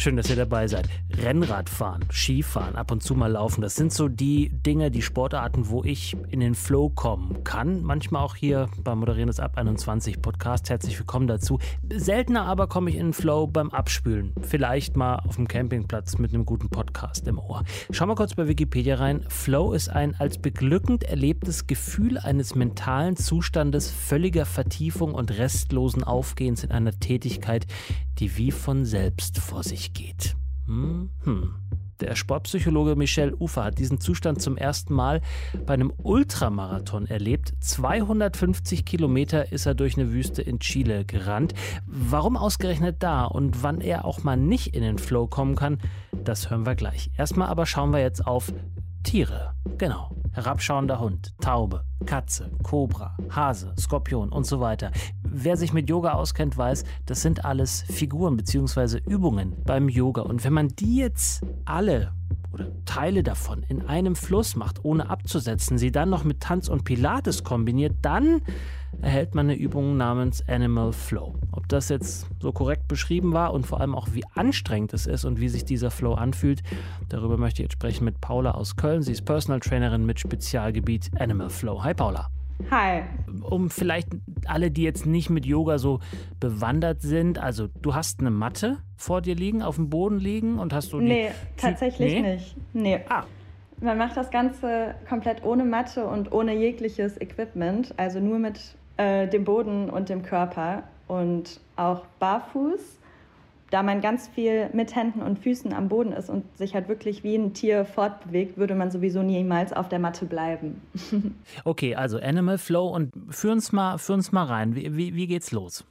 Schön, dass ihr dabei seid. Rennradfahren, Skifahren, ab und zu mal laufen, das sind so die Dinge, die Sportarten, wo ich in den Flow kommen kann. Manchmal auch hier beim Moderieren des Ab 21 Podcast. Herzlich willkommen dazu. Seltener aber komme ich in den Flow beim Abspülen. Vielleicht mal auf dem Campingplatz mit einem guten Podcast im Ohr. Schau mal kurz bei Wikipedia rein. Flow ist ein als beglückend erlebtes Gefühl eines mentalen Zustandes völliger Vertiefung und restlosen Aufgehens in einer Tätigkeit, die wie von selbst vor sich geht. Hm, hm. Der Sportpsychologe Michel Ufer hat diesen Zustand zum ersten Mal bei einem Ultramarathon erlebt. 250 Kilometer ist er durch eine Wüste in Chile gerannt. Warum ausgerechnet da und wann er auch mal nicht in den Flow kommen kann, das hören wir gleich. Erstmal aber schauen wir jetzt auf Tiere. Genau. Herabschauender Hund, Taube, Katze, Kobra, Hase, Skorpion und so weiter. Wer sich mit Yoga auskennt, weiß, das sind alles Figuren bzw. Übungen beim Yoga. Und wenn man die jetzt alle oder Teile davon in einem Fluss macht, ohne abzusetzen, sie dann noch mit Tanz und Pilates kombiniert, dann erhält man eine Übung namens Animal Flow. Ob das jetzt so korrekt beschrieben war und vor allem auch wie anstrengend es ist und wie sich dieser Flow anfühlt, darüber möchte ich jetzt sprechen mit Paula aus Köln. Sie ist Personal Trainerin mit Spezialgebiet Animal Flow. Hi Paula. Hi. Um vielleicht alle, die jetzt nicht mit Yoga so bewandert sind, also du hast eine Matte vor dir liegen, auf dem Boden liegen und hast du. Nee, tatsächlich nee? nicht. Nee. Ah. Man macht das Ganze komplett ohne Matte und ohne jegliches Equipment, also nur mit äh, dem Boden und dem Körper und auch barfuß da man ganz viel mit Händen und Füßen am Boden ist und sich halt wirklich wie ein Tier fortbewegt, würde man sowieso niemals auf der Matte bleiben. okay, also Animal Flow und führ uns mal, führ uns mal rein. Wie, wie, wie geht's los?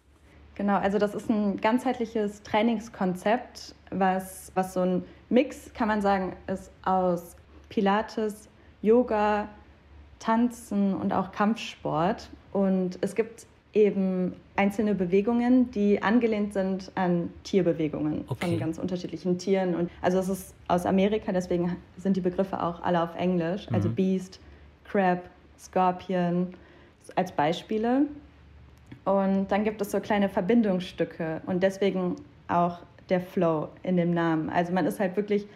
Genau, also das ist ein ganzheitliches Trainingskonzept, was, was so ein Mix, kann man sagen, ist aus Pilates, Yoga, Tanzen und auch Kampfsport. Und es gibt eben einzelne Bewegungen, die angelehnt sind an Tierbewegungen okay. von ganz unterschiedlichen Tieren. Und also es ist aus Amerika, deswegen sind die Begriffe auch alle auf Englisch. Also mhm. Beast, Crab, Scorpion als Beispiele. Und dann gibt es so kleine Verbindungsstücke und deswegen auch der Flow in dem Namen. Also man ist halt wirklich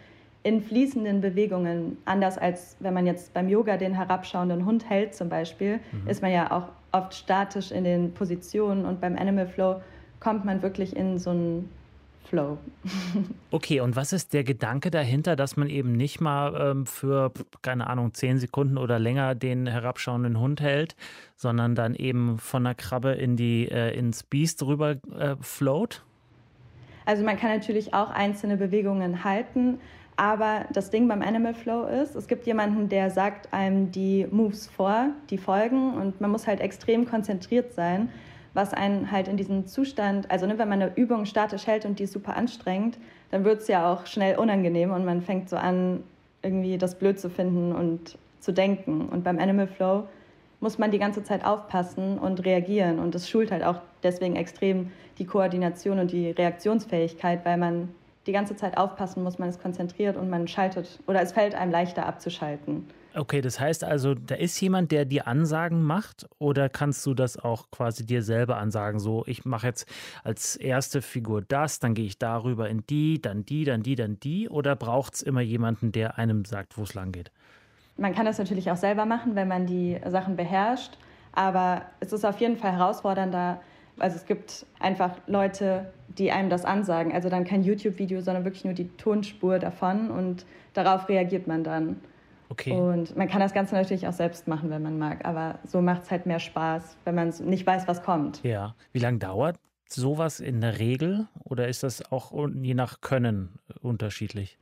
in fließenden Bewegungen, anders als wenn man jetzt beim Yoga den herabschauenden Hund hält zum Beispiel, mhm. ist man ja auch oft statisch in den Positionen und beim Animal Flow kommt man wirklich in so einen Flow. Okay, und was ist der Gedanke dahinter, dass man eben nicht mal ähm, für, keine Ahnung, zehn Sekunden oder länger den herabschauenden Hund hält, sondern dann eben von der Krabbe in die, äh, ins Biest rüber äh, float? Also man kann natürlich auch einzelne Bewegungen halten, aber das Ding beim Animal Flow ist, es gibt jemanden, der sagt einem die Moves vor, die folgen und man muss halt extrem konzentriert sein, was einen halt in diesem Zustand, also ne, wenn man eine Übung statisch hält und die ist super anstrengend, dann wird es ja auch schnell unangenehm und man fängt so an, irgendwie das blöd zu finden und zu denken. Und beim Animal Flow muss man die ganze Zeit aufpassen und reagieren und das schult halt auch deswegen extrem die Koordination und die Reaktionsfähigkeit, weil man die ganze Zeit aufpassen muss, man ist konzentriert und man schaltet oder es fällt einem leichter abzuschalten. Okay, das heißt also, da ist jemand, der dir Ansagen macht oder kannst du das auch quasi dir selber ansagen? So, ich mache jetzt als erste Figur das, dann gehe ich darüber in die, dann die, dann die, dann die oder braucht es immer jemanden, der einem sagt, wo es lang geht? Man kann das natürlich auch selber machen, wenn man die Sachen beherrscht, aber es ist auf jeden Fall herausfordernder, also es gibt einfach Leute, die einem das ansagen. Also dann kein YouTube-Video, sondern wirklich nur die Tonspur davon und darauf reagiert man dann. Okay. Und man kann das Ganze natürlich auch selbst machen, wenn man mag, aber so macht es halt mehr Spaß, wenn man nicht weiß, was kommt. Ja. Wie lange dauert sowas in der Regel oder ist das auch je nach Können unterschiedlich?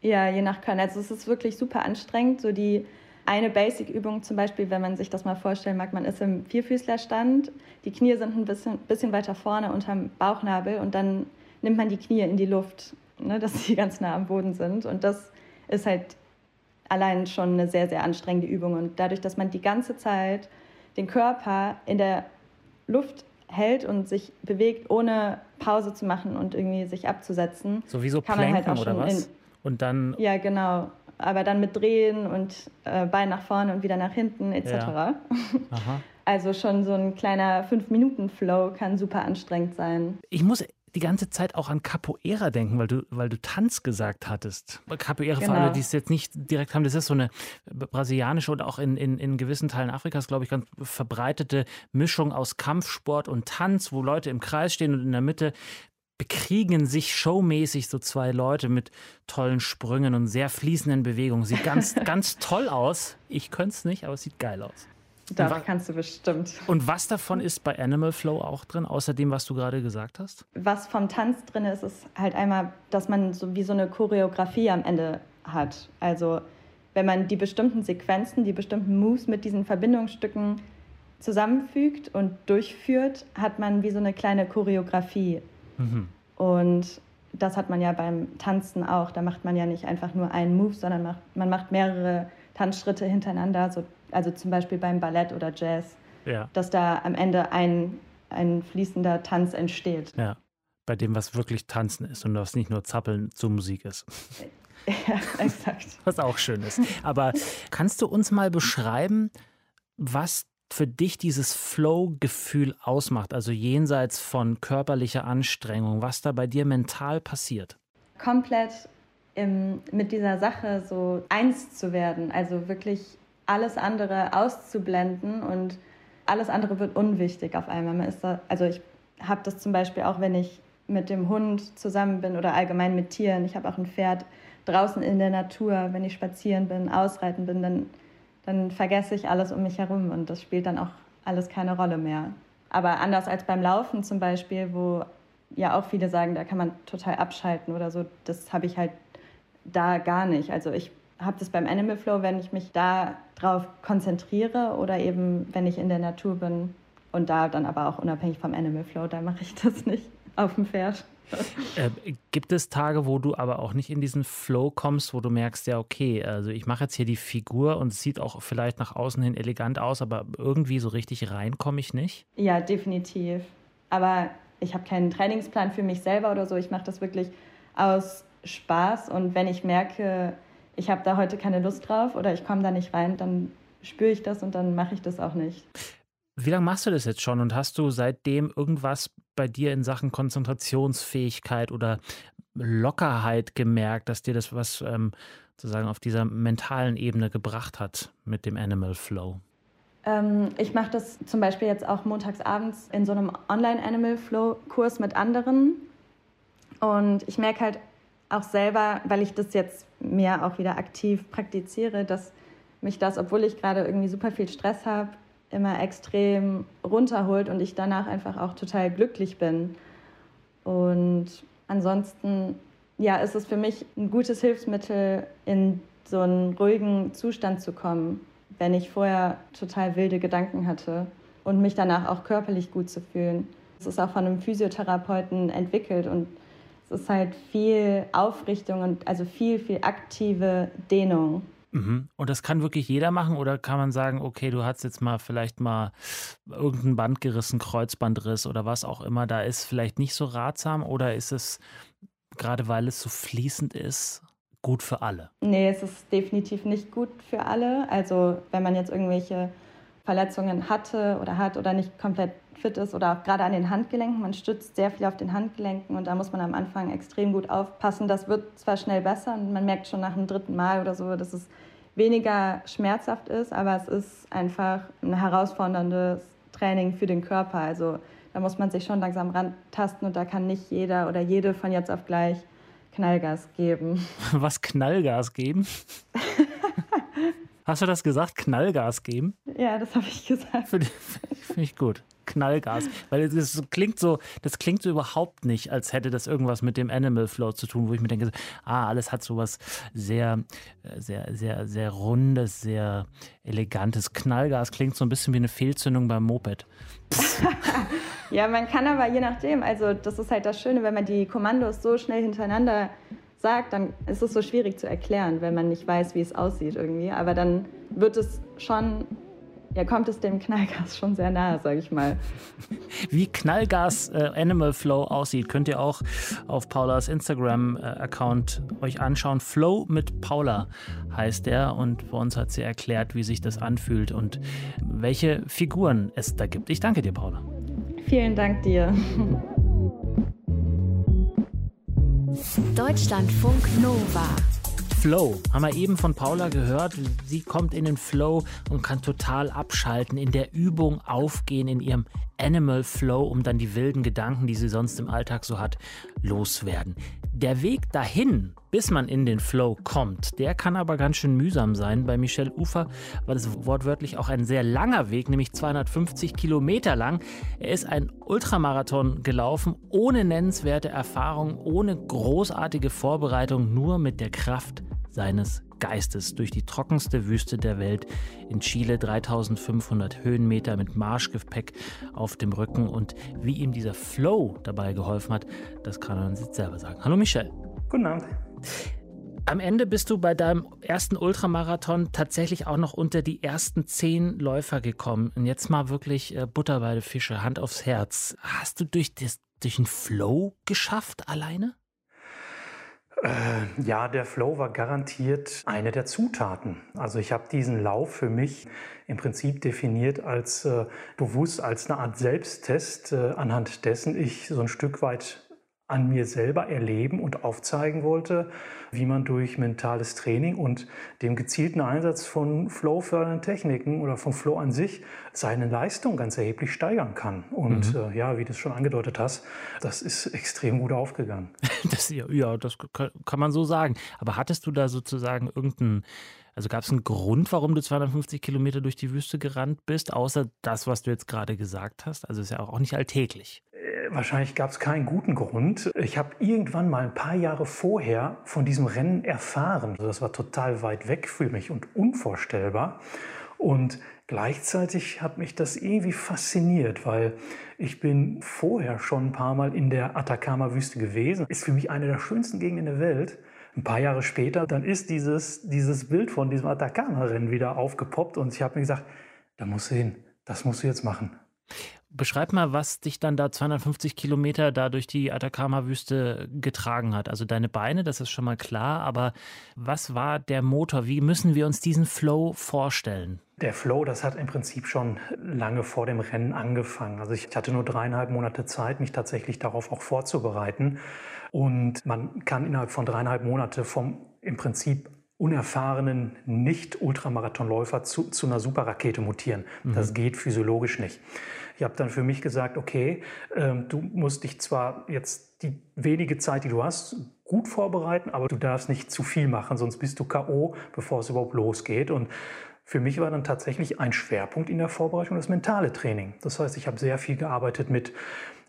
Ja, je nach Können. Also es ist wirklich super anstrengend, so die eine Basic-Übung zum Beispiel, wenn man sich das mal vorstellen mag, man ist im Vierfüßlerstand, die Knie sind ein bisschen, bisschen weiter vorne unterm Bauchnabel und dann nimmt man die Knie in die Luft, ne, dass sie ganz nah am Boden sind. Und das ist halt allein schon eine sehr, sehr anstrengende Übung. Und dadurch, dass man die ganze Zeit den Körper in der Luft hält und sich bewegt, ohne Pause zu machen und irgendwie sich abzusetzen. So wie so kann Planken man halt auch oder was? Und dann. Ja, genau. Aber dann mit Drehen und äh, Bein nach vorne und wieder nach hinten etc. Ja. Also schon so ein kleiner 5-Minuten-Flow kann super anstrengend sein. Ich muss die ganze Zeit auch an Capoeira denken, weil du, weil du Tanz gesagt hattest. Capoeira, genau. für alle, die es jetzt nicht direkt haben, das ist so eine brasilianische und auch in, in, in gewissen Teilen Afrikas, glaube ich, ganz verbreitete Mischung aus Kampfsport und Tanz, wo Leute im Kreis stehen und in der Mitte bekriegen sich showmäßig so zwei Leute mit tollen Sprüngen und sehr fließenden Bewegungen. Sieht ganz, ganz toll aus. Ich könnte es nicht, aber es sieht geil aus. Doch, kannst du bestimmt. Und was davon ist bei Animal Flow auch drin, außer dem, was du gerade gesagt hast? Was vom Tanz drin ist, ist halt einmal, dass man so wie so eine Choreografie am Ende hat. Also wenn man die bestimmten Sequenzen, die bestimmten Moves mit diesen Verbindungsstücken zusammenfügt und durchführt, hat man wie so eine kleine Choreografie. Mhm. Und das hat man ja beim Tanzen auch. Da macht man ja nicht einfach nur einen Move, sondern macht, man macht mehrere Tanzschritte hintereinander, so, also zum Beispiel beim Ballett oder Jazz, ja. dass da am Ende ein, ein fließender Tanz entsteht. Ja, bei dem, was wirklich Tanzen ist und was nicht nur Zappeln zur Musik ist. Ja, exakt. Was auch schön ist. Aber kannst du uns mal beschreiben, was für dich dieses Flow-Gefühl ausmacht, also jenseits von körperlicher Anstrengung, was da bei dir mental passiert? Komplett im, mit dieser Sache so eins zu werden, also wirklich alles andere auszublenden und alles andere wird unwichtig auf einmal. Man ist da, also ich habe das zum Beispiel auch, wenn ich mit dem Hund zusammen bin oder allgemein mit Tieren. Ich habe auch ein Pferd draußen in der Natur, wenn ich spazieren bin, ausreiten bin, dann dann vergesse ich alles um mich herum und das spielt dann auch alles keine Rolle mehr. Aber anders als beim Laufen zum Beispiel, wo ja auch viele sagen, da kann man total abschalten oder so, das habe ich halt da gar nicht. Also ich habe das beim Animal Flow, wenn ich mich da drauf konzentriere oder eben wenn ich in der Natur bin und da dann aber auch unabhängig vom Animal Flow, da mache ich das nicht auf dem Pferd. Äh, gibt es Tage, wo du aber auch nicht in diesen Flow kommst, wo du merkst, ja, okay, also ich mache jetzt hier die Figur und es sieht auch vielleicht nach außen hin elegant aus, aber irgendwie so richtig rein komme ich nicht? Ja, definitiv. Aber ich habe keinen Trainingsplan für mich selber oder so. Ich mache das wirklich aus Spaß und wenn ich merke, ich habe da heute keine Lust drauf oder ich komme da nicht rein, dann spüre ich das und dann mache ich das auch nicht. Wie lange machst du das jetzt schon und hast du seitdem irgendwas bei dir in Sachen Konzentrationsfähigkeit oder Lockerheit gemerkt, dass dir das was ähm, sozusagen auf dieser mentalen Ebene gebracht hat mit dem Animal Flow? Ähm, ich mache das zum Beispiel jetzt auch montags abends in so einem Online-Animal Flow-Kurs mit anderen. Und ich merke halt auch selber, weil ich das jetzt mehr auch wieder aktiv praktiziere, dass mich das, obwohl ich gerade irgendwie super viel Stress habe, immer extrem runterholt und ich danach einfach auch total glücklich bin. Und ansonsten, ja, ist es für mich ein gutes Hilfsmittel, in so einen ruhigen Zustand zu kommen, wenn ich vorher total wilde Gedanken hatte und mich danach auch körperlich gut zu fühlen. Es ist auch von einem Physiotherapeuten entwickelt und es ist halt viel Aufrichtung und also viel, viel aktive Dehnung. Mhm. Und das kann wirklich jeder machen oder kann man sagen, okay, du hast jetzt mal vielleicht mal irgendein Band gerissen, Kreuzbandriss oder was auch immer, da ist vielleicht nicht so ratsam oder ist es, gerade weil es so fließend ist, gut für alle? Nee, es ist definitiv nicht gut für alle. Also wenn man jetzt irgendwelche Verletzungen hatte oder hat oder nicht komplett fit ist oder auch gerade an den Handgelenken. Man stützt sehr viel auf den Handgelenken und da muss man am Anfang extrem gut aufpassen. Das wird zwar schnell besser und man merkt schon nach dem dritten Mal oder so, dass es weniger schmerzhaft ist, aber es ist einfach ein herausforderndes Training für den Körper. Also da muss man sich schon langsam rantasten und da kann nicht jeder oder jede von jetzt auf gleich Knallgas geben. Was Knallgas geben? Hast du das gesagt? Knallgas geben? Ja, das habe ich gesagt. Finde find ich gut. Knallgas. Weil das klingt so, das klingt so überhaupt nicht, als hätte das irgendwas mit dem Animal Flow zu tun, wo ich mir denke, ah, alles hat sowas sehr, sehr, sehr, sehr rundes, sehr elegantes. Knallgas klingt so ein bisschen wie eine Fehlzündung beim Moped. ja, man kann aber je nachdem, also das ist halt das Schöne, wenn man die Kommandos so schnell hintereinander sagt, dann ist es so schwierig zu erklären, wenn man nicht weiß, wie es aussieht irgendwie. Aber dann wird es schon ja, kommt es dem Knallgas schon sehr nahe, sage ich mal. Wie Knallgas äh, Animal Flow aussieht, könnt ihr auch auf Paulas Instagram-Account äh, euch anschauen. Flow mit Paula heißt der und bei uns hat sie erklärt, wie sich das anfühlt und welche Figuren es da gibt. Ich danke dir, Paula. Vielen Dank dir. Deutschlandfunk Nova. Flow. Haben wir eben von Paula gehört. Sie kommt in den Flow und kann total abschalten, in der Übung aufgehen, in ihrem Animal Flow, um dann die wilden Gedanken, die sie sonst im Alltag so hat, loswerden. Der Weg dahin, bis man in den Flow kommt, der kann aber ganz schön mühsam sein. Bei Michelle Ufer war das wortwörtlich auch ein sehr langer Weg, nämlich 250 Kilometer lang. Er ist ein Ultramarathon gelaufen, ohne nennenswerte Erfahrung, ohne großartige Vorbereitung, nur mit der Kraft seines Geistes durch die trockenste Wüste der Welt in Chile, 3500 Höhenmeter mit Marschgepäck auf dem Rücken und wie ihm dieser Flow dabei geholfen hat, das kann er uns jetzt selber sagen. Hallo Michel. Guten Abend. Am Ende bist du bei deinem ersten Ultramarathon tatsächlich auch noch unter die ersten zehn Läufer gekommen. Und jetzt mal wirklich äh, Butter bei den Fische, Hand aufs Herz. Hast du durch, das, durch den Flow geschafft alleine? Äh, ja, der Flow war garantiert eine der Zutaten. Also ich habe diesen Lauf für mich im Prinzip definiert als äh, bewusst als eine Art Selbsttest, äh, anhand dessen ich so ein Stück weit an mir selber erleben und aufzeigen wollte, wie man durch mentales Training und dem gezielten Einsatz von Flow-fördernden Techniken oder von Flow an sich seine Leistung ganz erheblich steigern kann. Und mhm. äh, ja, wie du es schon angedeutet hast, das ist extrem gut aufgegangen. das, ja, das kann man so sagen. Aber hattest du da sozusagen irgendeinen also gab es einen Grund, warum du 250 Kilometer durch die Wüste gerannt bist, außer das, was du jetzt gerade gesagt hast? Also ist ja auch nicht alltäglich. Wahrscheinlich gab es keinen guten Grund. Ich habe irgendwann mal ein paar Jahre vorher von diesem Rennen erfahren. Also das war total weit weg für mich und unvorstellbar. Und gleichzeitig hat mich das irgendwie fasziniert, weil ich bin vorher schon ein paar Mal in der Atacama-Wüste gewesen. Ist für mich eine der schönsten Gegenden der Welt ein paar Jahre später, dann ist dieses, dieses Bild von diesem Atacama-Rennen wieder aufgepoppt und ich habe mir gesagt, da musst du hin, das musst du jetzt machen. Beschreib mal, was dich dann da 250 Kilometer da durch die Atacama-Wüste getragen hat. Also deine Beine, das ist schon mal klar, aber was war der Motor? Wie müssen wir uns diesen Flow vorstellen? Der Flow, das hat im Prinzip schon lange vor dem Rennen angefangen. Also ich hatte nur dreieinhalb Monate Zeit, mich tatsächlich darauf auch vorzubereiten. Und man kann innerhalb von dreieinhalb Monate vom im Prinzip unerfahrenen Nicht-Ultramarathonläufer zu, zu einer Superrakete mutieren. Mhm. Das geht physiologisch nicht. Ich habe dann für mich gesagt, okay, ähm, du musst dich zwar jetzt die wenige Zeit, die du hast, gut vorbereiten, aber du darfst nicht zu viel machen, sonst bist du KO, bevor es überhaupt losgeht. Und für mich war dann tatsächlich ein Schwerpunkt in der Vorbereitung das mentale Training. Das heißt, ich habe sehr viel gearbeitet mit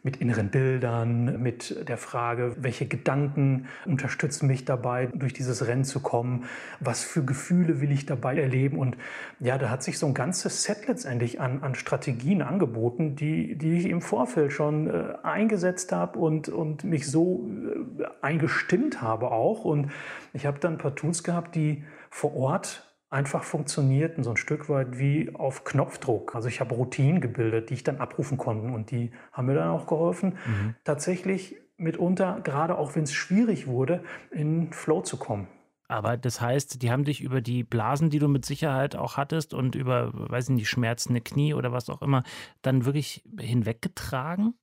mit inneren Bildern, mit der Frage, welche Gedanken unterstützen mich dabei, durch dieses Rennen zu kommen, was für Gefühle will ich dabei erleben. Und ja, da hat sich so ein ganzes Set letztendlich an, an Strategien angeboten, die, die ich im Vorfeld schon äh, eingesetzt habe und, und mich so äh, eingestimmt habe auch. Und ich habe dann ein paar Tools gehabt, die vor Ort einfach funktionierten, so ein Stück weit wie auf Knopfdruck. Also ich habe Routinen gebildet, die ich dann abrufen konnte und die haben mir dann auch geholfen, mhm. tatsächlich mitunter, gerade auch wenn es schwierig wurde, in Flow zu kommen. Aber das heißt, die haben dich über die Blasen, die du mit Sicherheit auch hattest und über, weiß ich nicht, schmerzende Knie oder was auch immer, dann wirklich hinweggetragen?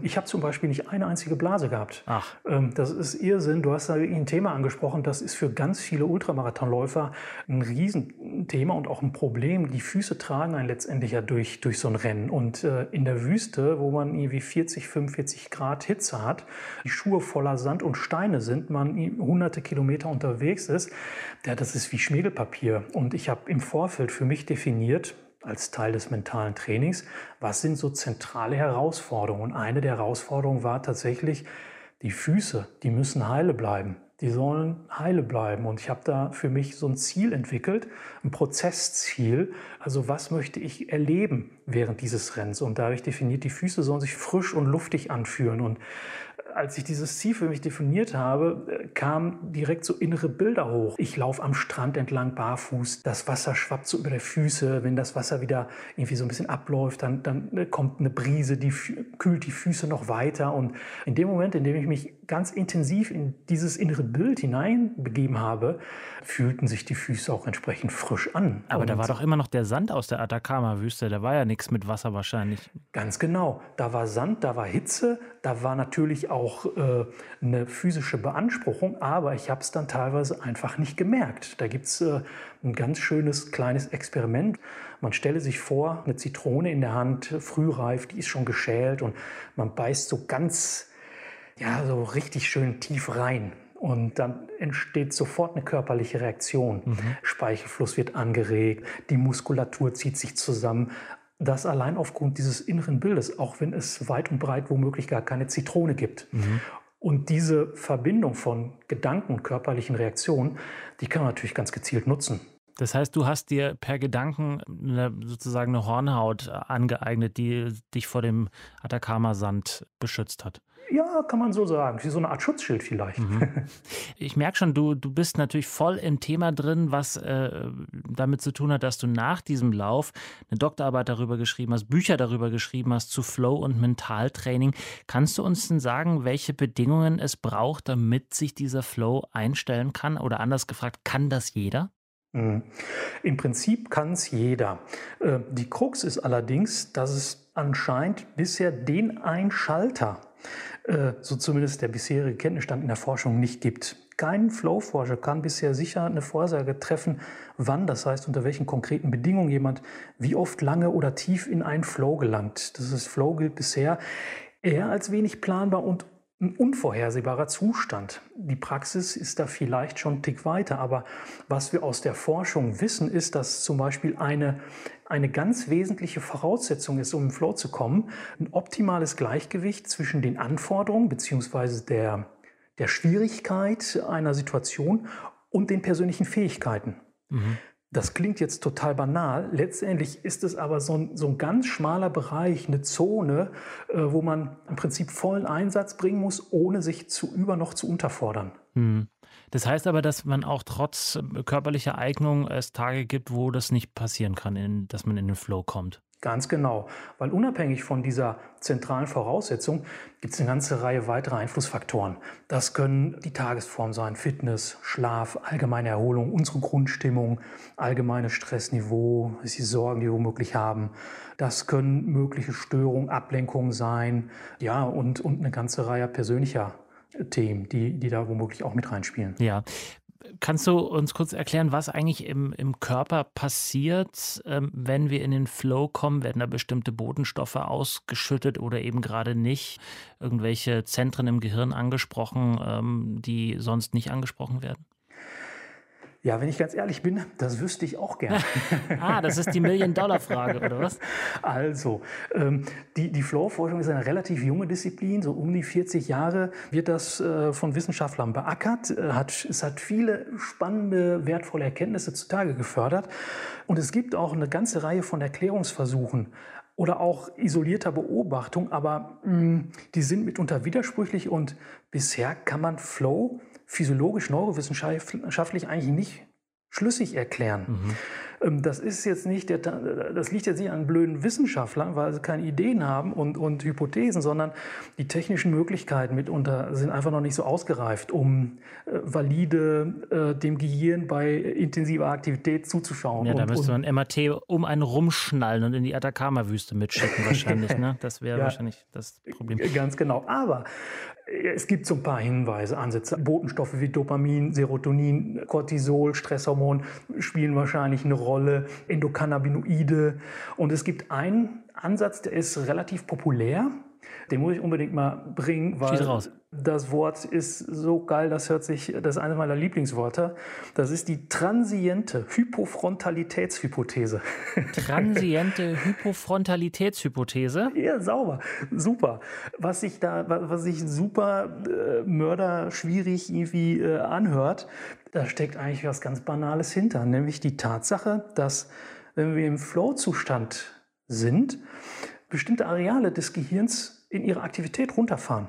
Ich habe zum Beispiel nicht eine einzige Blase gehabt. Ach. Ähm, das ist Irrsinn. Du hast da ein Thema angesprochen, das ist für ganz viele Ultramarathonläufer ein Riesenthema und auch ein Problem. Die Füße tragen einen letztendlich ja durch, durch so ein Rennen. Und äh, in der Wüste, wo man irgendwie 40, 45 Grad Hitze hat, die Schuhe voller Sand und Steine sind, man hunderte Kilometer unterwegs ist, ja, das ist wie Schmiegelpapier. Und ich habe im Vorfeld für mich definiert, als Teil des mentalen Trainings, was sind so zentrale Herausforderungen. Und eine der Herausforderungen war tatsächlich, die Füße, die müssen heile bleiben. Die sollen heile bleiben. Und ich habe da für mich so ein Ziel entwickelt, ein Prozessziel. Also was möchte ich erleben während dieses Rennens? Und da habe ich definiert, die Füße sollen sich frisch und luftig anfühlen. Und als ich dieses Ziel für mich definiert habe, kamen direkt so innere Bilder hoch. Ich laufe am Strand entlang barfuß, das Wasser schwappt so über die Füße. Wenn das Wasser wieder irgendwie so ein bisschen abläuft, dann, dann ne, kommt eine Brise, die kühlt die Füße noch weiter. Und in dem Moment, in dem ich mich ganz intensiv in dieses innere Bild hineinbegeben habe, fühlten sich die Füße auch entsprechend frisch an. Aber und da war doch immer noch der Sand aus der Atacama-Wüste. Da war ja nichts mit Wasser wahrscheinlich. Ganz genau. Da war Sand, da war Hitze, da war natürlich auch äh, eine physische Beanspruchung, aber ich habe es dann teilweise einfach nicht gemerkt. Da gibt es äh, ein ganz schönes kleines Experiment. Man stelle sich vor, eine Zitrone in der Hand, frühreif, die ist schon geschält und man beißt so ganz, ja, so richtig schön tief rein. Und dann entsteht sofort eine körperliche Reaktion. Mhm. Speichelfluss wird angeregt, die Muskulatur zieht sich zusammen. Das allein aufgrund dieses inneren Bildes, auch wenn es weit und breit womöglich gar keine Zitrone gibt. Mhm. Und diese Verbindung von Gedanken und körperlichen Reaktionen, die kann man natürlich ganz gezielt nutzen. Das heißt, du hast dir per Gedanken eine, sozusagen eine Hornhaut angeeignet, die dich vor dem Atacama-Sand beschützt hat. Ja, kann man so sagen. Wie so eine Art Schutzschild vielleicht. Mhm. Ich merke schon, du, du bist natürlich voll im Thema drin, was äh, damit zu tun hat, dass du nach diesem Lauf eine Doktorarbeit darüber geschrieben hast, Bücher darüber geschrieben hast zu Flow und Mentaltraining. Kannst du uns denn sagen, welche Bedingungen es braucht, damit sich dieser Flow einstellen kann? Oder anders gefragt, kann das jeder? Mhm. Im Prinzip kann es jeder. Äh, die Krux ist allerdings, dass es anscheinend bisher den Einschalter so zumindest der bisherige Kenntnisstand in der Forschung nicht gibt. Kein Flow-Forscher kann bisher sicher eine Vorsage treffen, wann, das heißt unter welchen konkreten Bedingungen jemand wie oft lange oder tief in einen Flow gelangt. Das ist Flow gilt bisher eher als wenig planbar und ein unvorhersehbarer Zustand. Die Praxis ist da vielleicht schon einen Tick weiter, aber was wir aus der Forschung wissen, ist, dass zum Beispiel eine, eine ganz wesentliche Voraussetzung ist, um im Flow zu kommen, ein optimales Gleichgewicht zwischen den Anforderungen bzw. Der, der Schwierigkeit einer Situation und den persönlichen Fähigkeiten. Mhm. Das klingt jetzt total banal. Letztendlich ist es aber so ein, so ein ganz schmaler Bereich, eine Zone, äh, wo man im Prinzip vollen Einsatz bringen muss, ohne sich zu über noch zu unterfordern. Hm. Das heißt aber, dass man auch trotz körperlicher Eignung es Tage gibt, wo das nicht passieren kann, in, dass man in den Flow kommt. Ganz genau, weil unabhängig von dieser zentralen Voraussetzung gibt es eine ganze Reihe weiterer Einflussfaktoren. Das können die Tagesform sein, Fitness, Schlaf, allgemeine Erholung, unsere Grundstimmung, allgemeines Stressniveau, die Sorgen, die wir womöglich haben. Das können mögliche Störungen, Ablenkungen sein, ja, und, und eine ganze Reihe persönlicher Themen, die, die da womöglich auch mit reinspielen. Ja, Kannst du uns kurz erklären, was eigentlich im, im Körper passiert, ähm, wenn wir in den Flow kommen? Werden da bestimmte Botenstoffe ausgeschüttet oder eben gerade nicht? Irgendwelche Zentren im Gehirn angesprochen, ähm, die sonst nicht angesprochen werden? Ja, wenn ich ganz ehrlich bin, das wüsste ich auch gerne. ah, das ist die Million-Dollar-Frage, oder was? Also, ähm, die, die Flow-Forschung ist eine relativ junge Disziplin. So um die 40 Jahre wird das äh, von Wissenschaftlern beackert. Äh, hat, es hat viele spannende, wertvolle Erkenntnisse zutage gefördert. Und es gibt auch eine ganze Reihe von Erklärungsversuchen oder auch isolierter Beobachtung, aber mh, mm, die sind mitunter widersprüchlich und bisher kann man Flow physiologisch, neurowissenschaftlich eigentlich nicht schlüssig erklären. Mhm. Ähm, das ist jetzt nicht, der, das liegt jetzt nicht an blöden Wissenschaftlern, weil sie keine Ideen haben und, und Hypothesen, sondern die technischen Möglichkeiten mitunter sind einfach noch nicht so ausgereift, um äh, valide äh, dem Gehirn bei intensiver Aktivität zuzuschauen. Ja, da müsste man MRT um einen rumschnallen und in die Atacama-Wüste mitschicken wahrscheinlich. ne? Das wäre ja, wahrscheinlich das Problem. Ganz genau. Aber es gibt so ein paar Hinweise, Ansätze. Botenstoffe wie Dopamin, Serotonin, Cortisol, Stresshormon spielen wahrscheinlich eine Rolle, Endokannabinoide. Und es gibt einen Ansatz, der ist relativ populär. Den muss ich unbedingt mal bringen, weil das Wort ist so geil, das hört sich, das ist eines meiner Lieblingsworte. Das ist die transiente Hypofrontalitätshypothese. Transiente Hypofrontalitätshypothese? Ja, sauber. Super. Was sich da, was sich super äh, mörderschwierig irgendwie äh, anhört, da steckt eigentlich was ganz Banales hinter, nämlich die Tatsache, dass wenn wir im Flow-Zustand sind, bestimmte Areale des Gehirns in ihrer Aktivität runterfahren.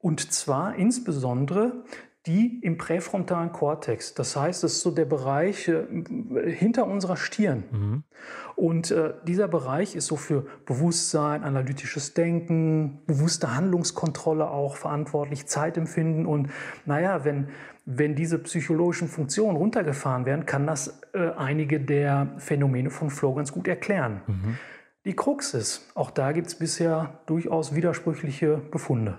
Und zwar insbesondere die im präfrontalen Kortex. Das heißt, es ist so der Bereich äh, hinter unserer Stirn. Mhm. Und äh, dieser Bereich ist so für Bewusstsein, analytisches Denken, bewusste Handlungskontrolle auch verantwortlich, Zeitempfinden. Und naja, wenn, wenn diese psychologischen Funktionen runtergefahren werden, kann das äh, einige der Phänomene von Flow ganz gut erklären. Mhm. Die Krux ist, auch da gibt es bisher durchaus widersprüchliche Befunde.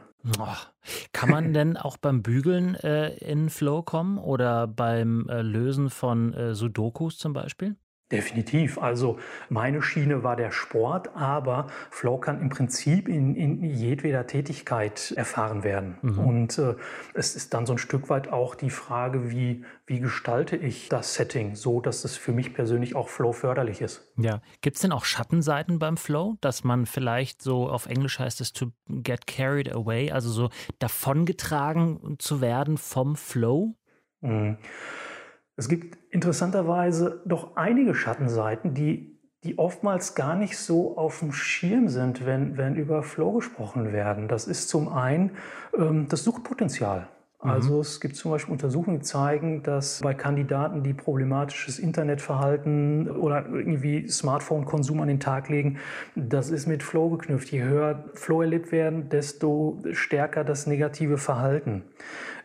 Kann man denn auch beim Bügeln äh, in Flow kommen oder beim äh, Lösen von äh, Sudokus zum Beispiel? Definitiv. Also meine Schiene war der Sport, aber Flow kann im Prinzip in, in jedweder Tätigkeit erfahren werden. Mhm. Und äh, es ist dann so ein Stück weit auch die Frage, wie, wie gestalte ich das Setting so, dass es für mich persönlich auch Flow förderlich ist. Ja. Gibt es denn auch Schattenseiten beim Flow, dass man vielleicht so auf Englisch heißt es to get carried away, also so davongetragen zu werden vom Flow? Mhm. Es gibt interessanterweise doch einige Schattenseiten, die, die oftmals gar nicht so auf dem Schirm sind, wenn, wenn über Flow gesprochen werden. Das ist zum einen ähm, das Suchtpotenzial. Also mhm. es gibt zum Beispiel Untersuchungen, die zeigen, dass bei Kandidaten, die problematisches Internetverhalten oder irgendwie Smartphone-Konsum an den Tag legen, das ist mit Flow geknüpft. Je höher Flow erlebt werden, desto stärker das negative Verhalten.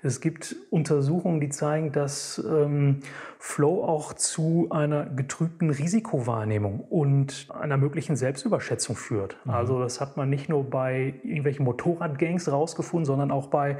Es gibt Untersuchungen, die zeigen, dass ähm, Flow auch zu einer getrübten Risikowahrnehmung und einer möglichen Selbstüberschätzung führt. Mhm. Also das hat man nicht nur bei irgendwelchen Motorradgangs rausgefunden, sondern auch bei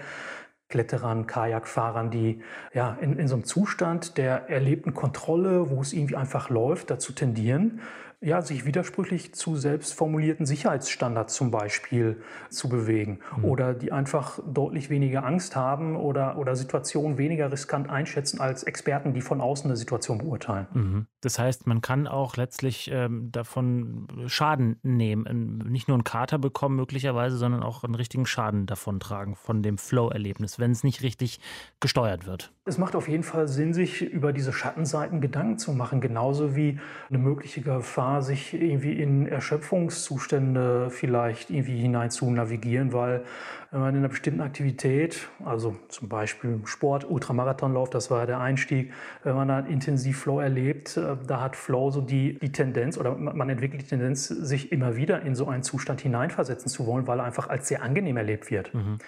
Kletterern, Kajakfahrern, die ja in, in so einem Zustand der erlebten Kontrolle, wo es irgendwie einfach läuft, dazu tendieren, ja, sich widersprüchlich zu selbst formulierten Sicherheitsstandards zum Beispiel zu bewegen mhm. oder die einfach deutlich weniger Angst haben oder, oder Situationen weniger riskant einschätzen als Experten, die von außen eine Situation beurteilen. Mhm. Das heißt, man kann auch letztlich ähm, davon Schaden nehmen, nicht nur einen Kater bekommen möglicherweise, sondern auch einen richtigen Schaden davon tragen von dem Flow-Erlebnis, wenn es nicht richtig gesteuert wird. Es macht auf jeden Fall Sinn, sich über diese Schattenseiten Gedanken zu machen, genauso wie eine mögliche Gefahr, sich irgendwie in Erschöpfungszustände vielleicht irgendwie hinein zu navigieren, weil wenn man in einer bestimmten Aktivität, also zum Beispiel Sport, Ultramarathonlauf, das war der Einstieg, wenn man dann intensiv Flow erlebt, äh, da hat Flow so die, die Tendenz oder man entwickelt die Tendenz, sich immer wieder in so einen Zustand hineinversetzen zu wollen, weil er einfach als sehr angenehm erlebt wird. Mhm. Mhm.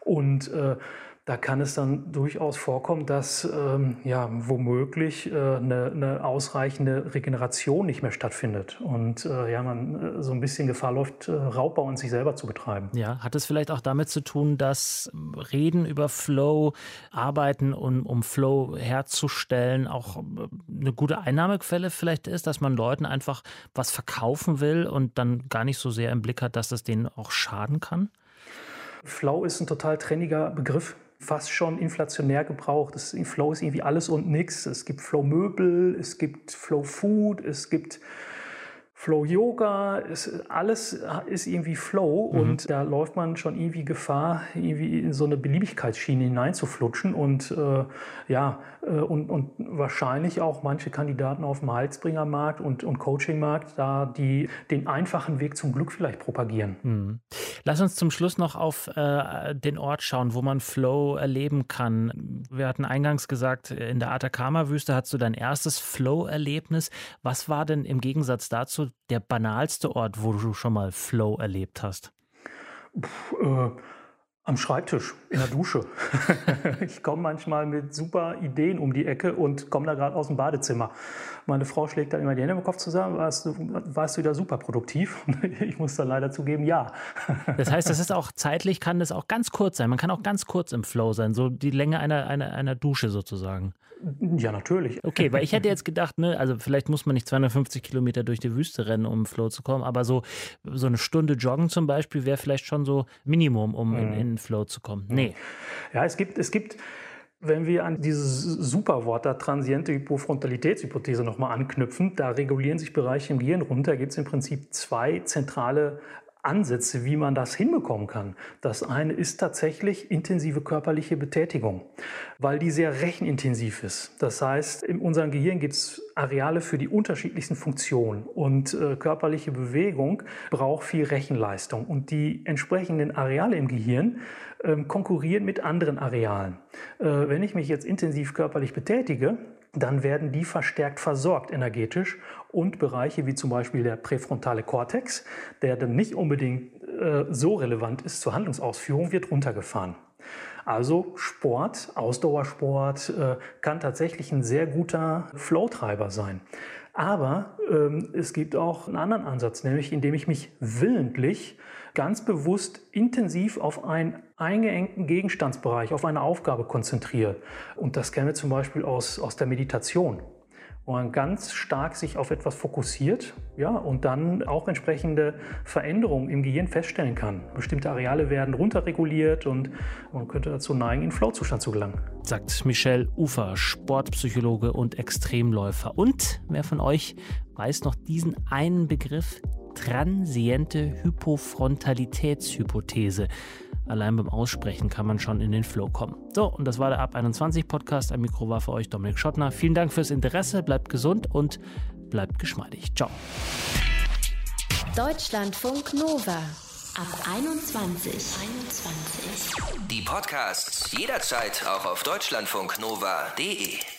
Und äh, da kann es dann durchaus vorkommen, dass ähm, ja womöglich äh, eine, eine, ausreichende Regeneration nicht mehr stattfindet und äh, ja man äh, so ein bisschen Gefahr läuft, äh, Raubbau an sich selber zu betreiben. Ja, hat es vielleicht auch damit zu tun, dass Reden über Flow, Arbeiten, um, um Flow herzustellen, auch äh, eine gute Einnahmequelle vielleicht ist, dass man Leuten einfach was verkaufen will und dann gar nicht so sehr im Blick hat, dass das denen auch schaden kann? Flow ist ein total trendiger Begriff fast schon inflationär gebraucht. Das Flow ist irgendwie alles und nichts. Es gibt Flow Möbel, es gibt Flow Food, es gibt Flow Yoga, ist, alles ist irgendwie Flow mhm. und da läuft man schon irgendwie Gefahr, irgendwie in so eine Beliebigkeitsschiene hineinzuflutschen und äh, ja, äh, und, und wahrscheinlich auch manche Kandidaten auf dem Heilsbringermarkt und, und Coachingmarkt da die den einfachen Weg zum Glück vielleicht propagieren. Mhm. Lass uns zum Schluss noch auf äh, den Ort schauen, wo man Flow erleben kann. Wir hatten eingangs gesagt, in der Atacama-Wüste hast du dein erstes Flow-Erlebnis. Was war denn im Gegensatz dazu der banalste Ort, wo du schon mal Flow erlebt hast? Puh, äh, am Schreibtisch, in der Dusche. ich komme manchmal mit super Ideen um die Ecke und komme da gerade aus dem Badezimmer. Meine Frau schlägt dann immer die Hände im Kopf zusammen. Warst du, warst du wieder super produktiv? ich muss dann leider zugeben, ja. das heißt, das ist auch zeitlich, kann das auch ganz kurz sein. Man kann auch ganz kurz im Flow sein, so die Länge einer, einer, einer Dusche sozusagen. Ja, natürlich. Okay, weil ich hätte jetzt gedacht, ne, also vielleicht muss man nicht 250 Kilometer durch die Wüste rennen, um im Flow zu kommen, aber so, so eine Stunde joggen zum Beispiel wäre vielleicht schon so Minimum, um mhm. in, in den Flow zu kommen. Nee. Ja, es gibt, es gibt wenn wir an dieses Superwort der transiente Hypofrontalitätshypothese nochmal anknüpfen, da regulieren sich Bereiche im Gehirn runter, gibt es im Prinzip zwei zentrale Ansätze, wie man das hinbekommen kann. Das eine ist tatsächlich intensive körperliche Betätigung, weil die sehr rechenintensiv ist. Das heißt, in unserem Gehirn gibt es Areale für die unterschiedlichsten Funktionen und äh, körperliche Bewegung braucht viel Rechenleistung und die entsprechenden Areale im Gehirn äh, konkurrieren mit anderen Arealen. Äh, wenn ich mich jetzt intensiv körperlich betätige, dann werden die verstärkt versorgt energetisch und Bereiche wie zum Beispiel der präfrontale Kortex, der dann nicht unbedingt äh, so relevant ist zur Handlungsausführung, wird runtergefahren. Also Sport, Ausdauersport äh, kann tatsächlich ein sehr guter Flowtreiber sein. Aber ähm, es gibt auch einen anderen Ansatz, nämlich indem ich mich willentlich ganz bewusst intensiv auf einen eingeengten Gegenstandsbereich, auf eine Aufgabe konzentriere. Und das kennen wir zum Beispiel aus, aus der Meditation wo man ganz stark sich auf etwas fokussiert ja, und dann auch entsprechende Veränderungen im Gehirn feststellen kann. Bestimmte Areale werden runterreguliert und man könnte dazu neigen, in Flow-Zustand zu gelangen. Sagt Michel Ufer, Sportpsychologe und Extremläufer. Und wer von euch weiß noch diesen einen Begriff? Transiente Hypofrontalitätshypothese. Allein beim Aussprechen kann man schon in den Flow kommen. So, und das war der Ab 21 Podcast. Ein Mikro war für euch Dominik Schottner. Vielen Dank fürs Interesse, bleibt gesund und bleibt geschmeidig. Ciao. Deutschlandfunk Nova. Ab 21. 21. Die Podcasts jederzeit auch auf deutschlandfunknova.de.